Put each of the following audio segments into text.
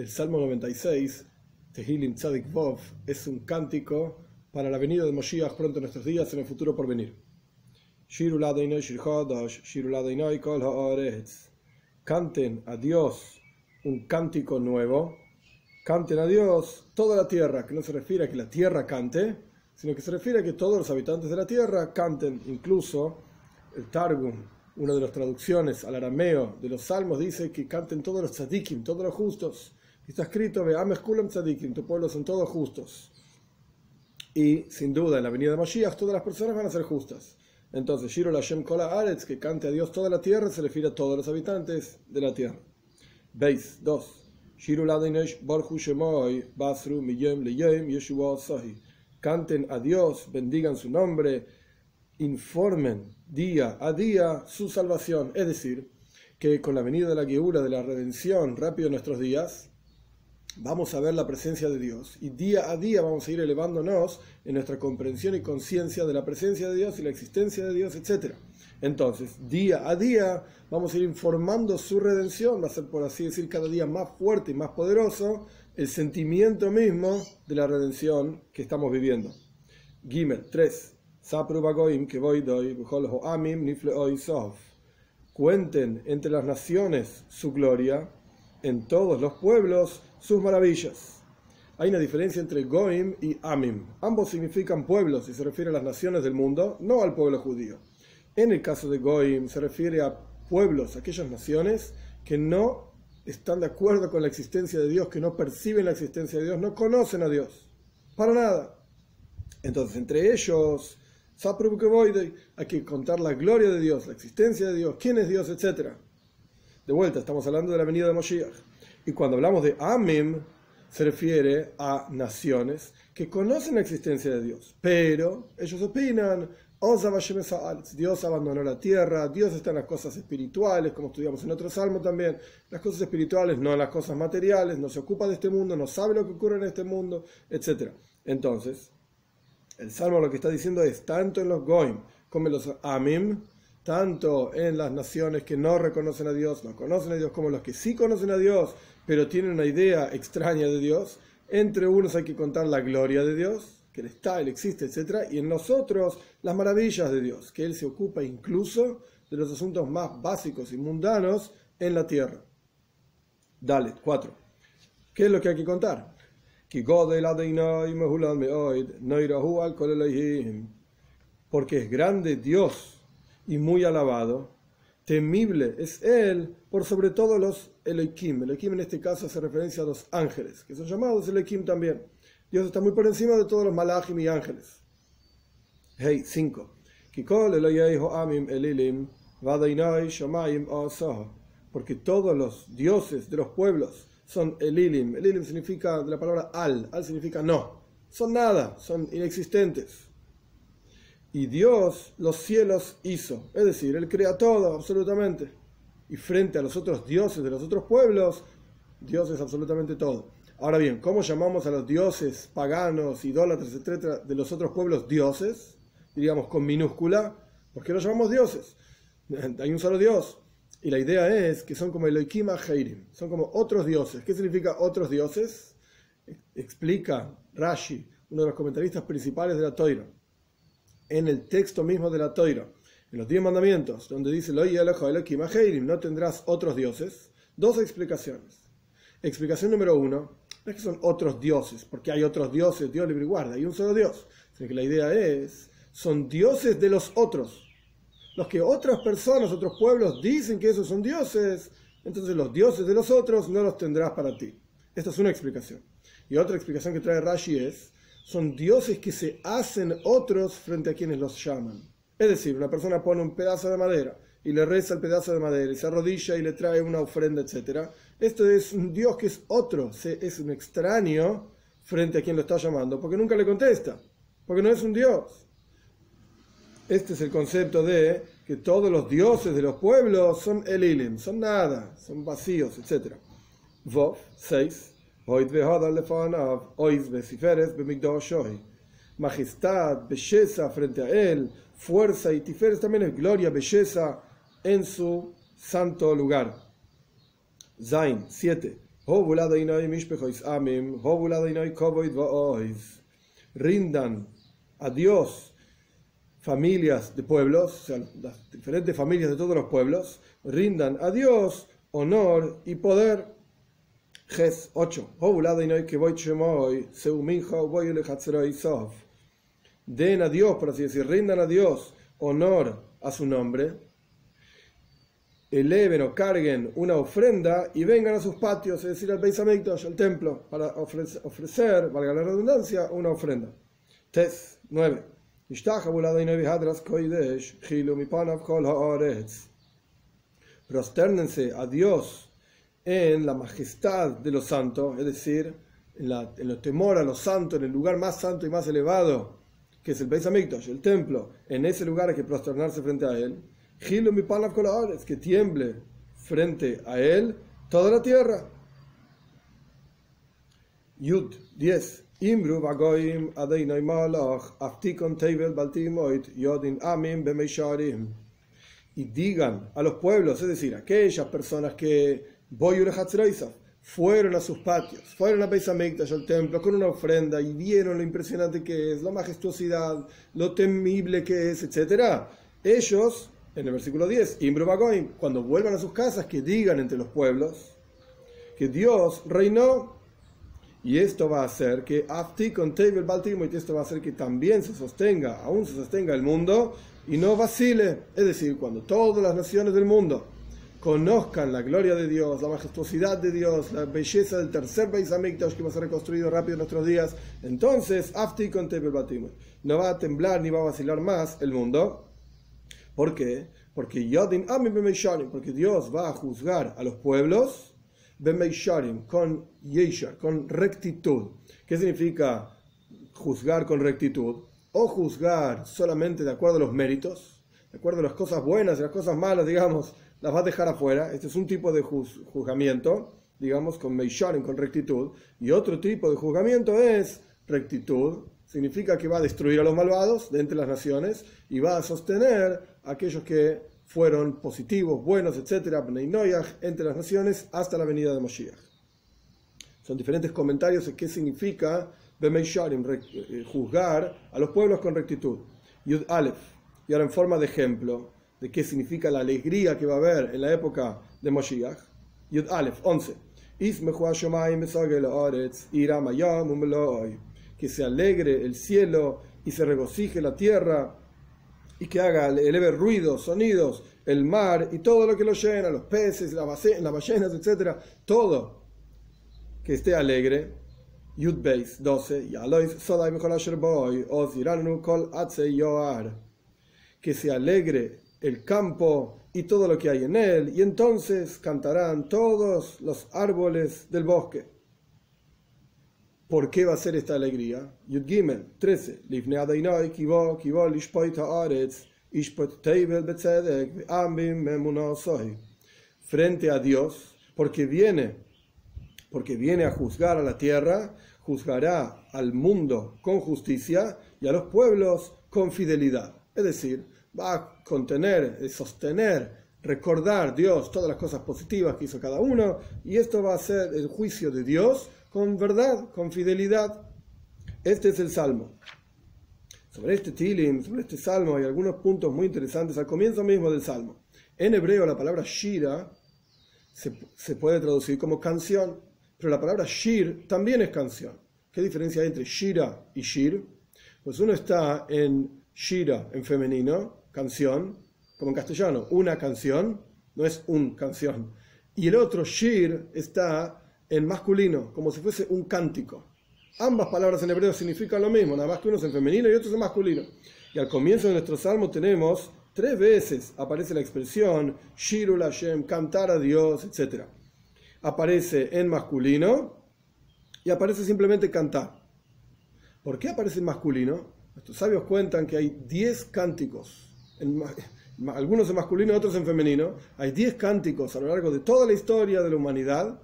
El Salmo 96, Tehilim Tzadik Vov, es un cántico para la venida de Moshiach pronto en nuestros días, en el futuro por venir. Canten a Dios un cántico nuevo. Canten a Dios toda la tierra, que no se refiere a que la tierra cante, sino que se refiere a que todos los habitantes de la tierra canten. Incluso el Targum, una de las traducciones al arameo de los salmos, dice que canten todos los tzadikim, todos los justos. Está escrito, tu pueblo son todos justos. Y sin duda, en la venida de Mashiach, todas las personas van a ser justas. Entonces, Shiro Lashem Kola Aretz, que cante a Dios toda la tierra, se refiere a todos los habitantes de la tierra. Veis, 2. Shiro Barhu Shemoy, Basru Miyem Leyem Yeshua Sahi. Canten a Dios, bendigan su nombre, informen día a día su salvación. Es decir, que con la venida de la Geura, de la redención, rápido en nuestros días, vamos a ver la presencia de Dios y día a día vamos a ir elevándonos en nuestra comprensión y conciencia de la presencia de Dios y la existencia de Dios, etc. Entonces, día a día vamos a ir informando su redención, va a ser por así decir cada día más fuerte y más poderoso el sentimiento mismo de la redención que estamos viviendo. Gimel 3. Cuenten entre las naciones su gloria, en todos los pueblos sus maravillas. Hay una diferencia entre Goim y Amim. Ambos significan pueblos y se refiere a las naciones del mundo, no al pueblo judío. En el caso de Goim se refiere a pueblos, aquellas naciones que no están de acuerdo con la existencia de Dios, que no perciben la existencia de Dios, no conocen a Dios. Para nada. Entonces, entre ellos, hay que contar la gloria de Dios, la existencia de Dios, quién es Dios, etc. De vuelta, estamos hablando de la venida de Moshiach. Y cuando hablamos de Amim, se refiere a naciones que conocen la existencia de Dios, pero ellos opinan, Dios abandonó la tierra, Dios está en las cosas espirituales, como estudiamos en otro salmo también, las cosas espirituales, no en las cosas materiales, no se ocupa de este mundo, no sabe lo que ocurre en este mundo, etc. Entonces, el salmo lo que está diciendo es, tanto en los Goim como en los Amim, tanto en las naciones que no reconocen a Dios, no conocen a Dios, como los que sí conocen a Dios, pero tienen una idea extraña de Dios, entre unos hay que contar la gloria de Dios, que Él está, Él existe, etc. Y en nosotros las maravillas de Dios, que Él se ocupa incluso de los asuntos más básicos y mundanos en la tierra. Dale, cuatro. ¿Qué es lo que hay que contar? Porque es grande Dios y muy alabado, temible es Él por sobre todo los Elohim. Elohim en este caso hace referencia a los ángeles, que son llamados Elohim también. Dios está muy por encima de todos los malachim y ángeles. Hey, 5. Porque todos los dioses de los pueblos son Elilim. Elilim significa de la palabra al. Al significa no. Son nada, son inexistentes. Y Dios los cielos hizo. Es decir, Él crea todo, absolutamente. Y frente a los otros dioses de los otros pueblos, Dios es absolutamente todo. Ahora bien, ¿cómo llamamos a los dioses paganos, idólatras, etcétera, de los otros pueblos dioses? Diríamos con minúscula, ¿por qué los llamamos dioses? Hay un solo Dios. Y la idea es que son como Elohim Heirim, son como otros dioses. ¿Qué significa otros dioses? Explica Rashi, uno de los comentaristas principales de la Toira, en el texto mismo de la Toira, en los diez mandamientos, donde dice no tendrás otros dioses, dos explicaciones. Explicación número uno, no es que son otros dioses, porque hay otros dioses, Dios libre y guarda, hay un solo Dios, sino que la idea es, son dioses de los otros. Los que otras personas, otros pueblos dicen que esos son dioses, entonces los dioses de los otros no los tendrás para ti. Esta es una explicación. Y otra explicación que trae Rashi es, son dioses que se hacen otros frente a quienes los llaman. Es decir, una persona pone un pedazo de madera y le reza el pedazo de madera y se arrodilla y le trae una ofrenda, etc. Esto es un Dios que es otro, es un extraño frente a quien lo está llamando, porque nunca le contesta, porque no es un Dios. Este es el concepto de que todos los dioses de los pueblos son Elilim, son nada, son vacíos, etc. Vov 6. Majestad, belleza frente a él, fuerza y tiferes también es gloria, belleza en su santo lugar. Zain 7. Rindan a Dios familias de pueblos, o sea, las diferentes familias de todos los pueblos, rindan a Dios honor y poder. Ges 8. Den a Dios, por así decir, rindan a Dios honor a su nombre, eleven o carguen una ofrenda y vengan a sus patios, es decir, al Beis al templo, para ofrecer, ofrecer, valga la redundancia, una ofrenda. Tes 9. Prosternense a Dios en la majestad de los santos, es decir, en, la, en temor a los santos, en el lugar más santo y más elevado, que es el Beis Hamikdash, el templo, en ese lugar hay que prosternarse frente a él. Gilo mi es que tiemble frente a él toda la tierra. Yud 10. Imru vagoim adeinai malach aftikon tevel baltimoit yodin amin bemeisharim. Y digan a los pueblos, es decir, aquellas personas que fueron a sus patios, fueron a Beis Hamikdash, al templo, con una ofrenda y vieron lo impresionante que es, la majestuosidad, lo temible que es, etc. Ellos, en el versículo 10, cuando vuelvan a sus casas, que digan entre los pueblos que Dios reinó y esto va a hacer que Afti con Table Baltimore, y esto va a hacer que también se sostenga, aún se sostenga el mundo y no vacile. Es decir, cuando todas las naciones del mundo conozcan la gloria de Dios, la majestuosidad de Dios, la belleza del tercer Beis Hamikdash que va a ser reconstruido rápido en nuestros días, entonces Afti con no va a temblar ni va a vacilar más el mundo. ¿Por qué? Porque Yodin porque Dios va a juzgar a los pueblos con yeshar, con rectitud. ¿Qué significa juzgar con rectitud? O juzgar solamente de acuerdo a los méritos, de acuerdo a las cosas buenas y las cosas malas, digamos, las va a dejar afuera. Este es un tipo de juzgamiento, digamos, con Meisharim, con rectitud. Y otro tipo de juzgamiento es rectitud. Significa que va a destruir a los malvados de entre las naciones y va a sostener a aquellos que fueron positivos, buenos, etcétera, entre las naciones hasta la venida de Moshiach. Son diferentes comentarios de qué significa eh, juzgar a los pueblos con rectitud. Yud Aleph, y ahora en forma de ejemplo, de qué significa la alegría que va a haber en la época de Moshiach. Yud Aleph, 11. Que se alegre el cielo y se regocije la tierra y que haga, eleve ruidos, sonidos, el mar y todo lo que lo llena, los peces, las ballenas, etc. Todo que esté alegre. Yud Beis 12. Que se alegre el campo y todo lo que hay en él, y entonces cantarán todos los árboles del bosque. ¿Por qué va a ser esta alegría? Yud Gimel 13. Frente a Dios, porque viene, porque viene a juzgar a la tierra, juzgará al mundo con justicia y a los pueblos con fidelidad. Es decir, va a contener, eh, sostener, recordar Dios todas las cosas positivas que hizo cada uno, y esto va a ser el juicio de Dios con verdad, con fidelidad. Este es el salmo. Sobre este tilim, sobre este salmo, hay algunos puntos muy interesantes al comienzo mismo del salmo. En hebreo la palabra shira se, se puede traducir como canción, pero la palabra shir también es canción. ¿Qué diferencia hay entre shira y shir? Pues uno está en shira en femenino canción, como en castellano, una canción, no es un canción. Y el otro, shir, está en masculino, como si fuese un cántico. Ambas palabras en hebreo significan lo mismo, nada más que uno es en femenino y otro es en masculino. Y al comienzo de nuestro salmo tenemos tres veces aparece la expresión Shirul Hashem, cantar a Dios, etc. Aparece en masculino y aparece simplemente cantar. ¿Por qué aparece en masculino? Nuestros sabios cuentan que hay 10 cánticos algunos en masculino, otros en femenino. Hay diez cánticos a lo largo de toda la historia de la humanidad.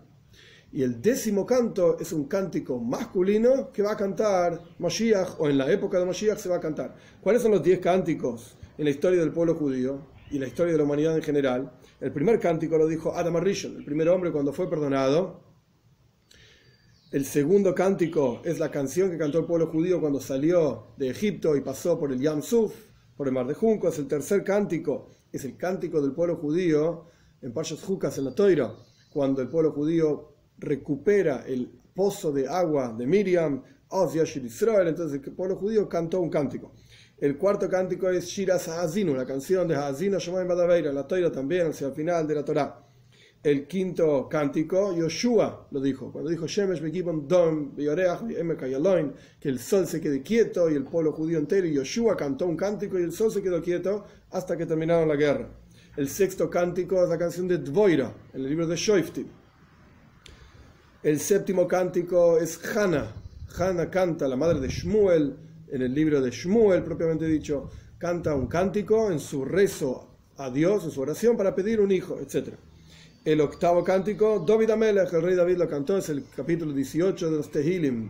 Y el décimo canto es un cántico masculino que va a cantar Moshiach, o en la época de Moshiach se va a cantar. ¿Cuáles son los diez cánticos en la historia del pueblo judío y la historia de la humanidad en general? El primer cántico lo dijo Adam Arishon, el primer hombre cuando fue perdonado. El segundo cántico es la canción que cantó el pueblo judío cuando salió de Egipto y pasó por el Yam Suf, por el Mar de Juncos. El tercer cántico es el cántico del pueblo judío en Parshas Jucas en la Toira, cuando el pueblo judío recupera el pozo de agua de Miriam, entonces el pueblo judío cantó un cántico. El cuarto cántico es Shiras Ha'azinu, la canción de Ha'azinu Shomayim Badaveira, la Toira también, hacia el final de la Torah el quinto cántico, Yoshua lo dijo, cuando dijo Shemesh Dom que el sol se quede quieto y el pueblo judío entero, Yoshua cantó un cántico y el sol se quedó quieto hasta que terminaron la guerra. El sexto cántico es la canción de Dvoira, en el libro de Shoiftim. El séptimo cántico es Hannah. Hannah canta, la madre de Shmuel, en el libro de Shmuel, propiamente dicho, canta un cántico en su rezo a Dios, en su oración para pedir un hijo, etcétera. El octavo cántico, David Amelech, el rey David lo cantó, es el capítulo 18 de los Tehilim.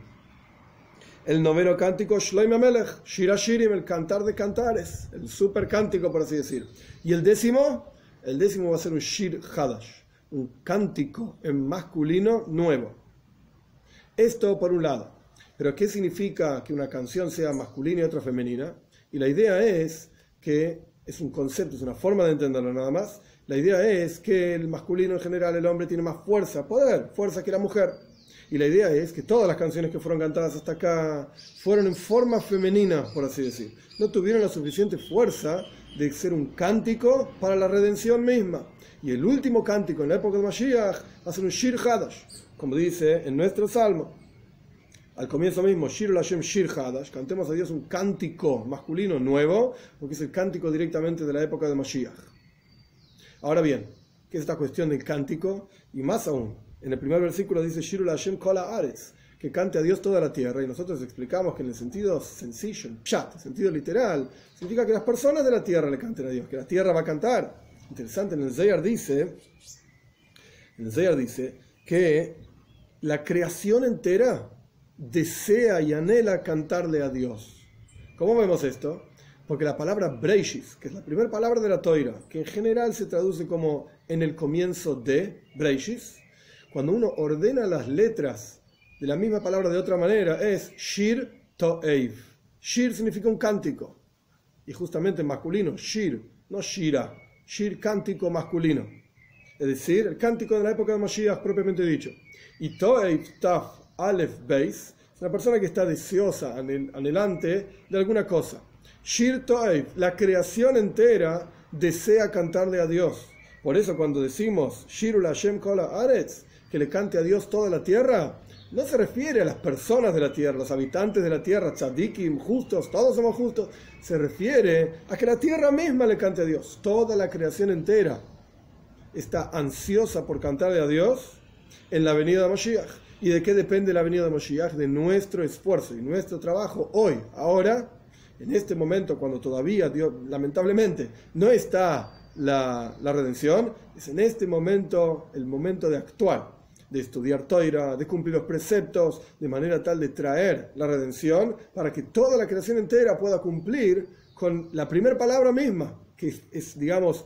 El noveno cántico, Shloim Amelech, Shirashirim, el cantar de cantares, el super cántico, por así decir. Y el décimo, el décimo va a ser un Shir Hadash, un cántico en masculino nuevo. Esto por un lado. Pero ¿qué significa que una canción sea masculina y otra femenina? Y la idea es que es un concepto, es una forma de entenderlo nada más, la idea es que el masculino en general, el hombre, tiene más fuerza, poder, fuerza que la mujer. Y la idea es que todas las canciones que fueron cantadas hasta acá fueron en forma femenina, por así decir. No tuvieron la suficiente fuerza de ser un cántico para la redención misma. Y el último cántico en la época de Mashiach ser un Shir Hadash, como dice en nuestro salmo. Al comienzo mismo, Shir Lashem Shir Hadash, cantemos a Dios un cántico masculino nuevo, porque es el cántico directamente de la época de Mashiach. Ahora bien, ¿qué es esta cuestión del cántico? Y más aún, en el primer versículo dice Shirul Hashem Kola Ares, que cante a Dios toda la tierra. Y nosotros explicamos que en el sentido sencillo, el el sentido literal, significa que las personas de la tierra le canten a Dios, que la tierra va a cantar. Interesante, en el Zayar dice, en el Zayar dice que la creación entera desea y anhela cantarle a Dios. ¿Cómo vemos esto? Porque la palabra Breishis, que es la primera palabra de la Toira, que en general se traduce como en el comienzo de Breishis, cuando uno ordena las letras de la misma palabra de otra manera, es Shir To'ev. Shir significa un cántico. Y justamente en masculino, Shir, no Shira. Shir, cántico masculino. Es decir, el cántico de la época de Mashiach propiamente dicho. Y To'ev, Taf, Aleph, Beis, es una persona que está deseosa, anhelante de alguna cosa. Shir Toev, la creación entera desea cantarle a Dios. Por eso cuando decimos Shirul Hashem Kola Aretz, que le cante a Dios toda la tierra, no se refiere a las personas de la tierra, los habitantes de la tierra, tzadikim, justos, todos somos justos. Se refiere a que la tierra misma le cante a Dios. Toda la creación entera está ansiosa por cantarle a Dios en la venida de Moshiach. ¿Y de qué depende la venida de Moshiach? De nuestro esfuerzo y nuestro trabajo hoy, ahora, en este momento, cuando todavía, Dios, lamentablemente, no está la, redención, es en este momento el momento de actuar, de estudiar Toira, de cumplir los preceptos, de manera tal de traer la redención para que toda la creación entera pueda cumplir con la primera palabra misma, que es, digamos,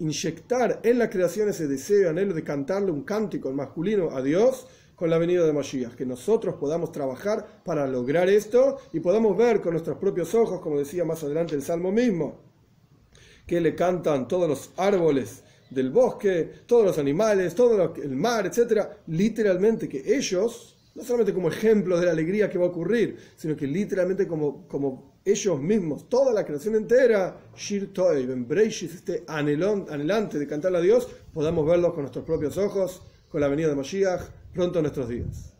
inyectar en la creación ese deseo, anhelo de cantarle un cántico masculino a Dios con la venida de Mashiach, que nosotros podamos trabajar para lograr esto y podamos ver con nuestros propios ojos, como decía más adelante el Salmo mismo, que le cantan todos los árboles del bosque, todos los animales, todo el mar, etcétera, literalmente que ellos, no solamente como ejemplo de la alegría que va a ocurrir, sino que literalmente como, como ellos mismos, toda la creación entera, Shir Toev, en este anhelante de cantarle a Dios, podamos verlos con nuestros propios ojos, con la venida de Mashiach, pronto en nuestros días.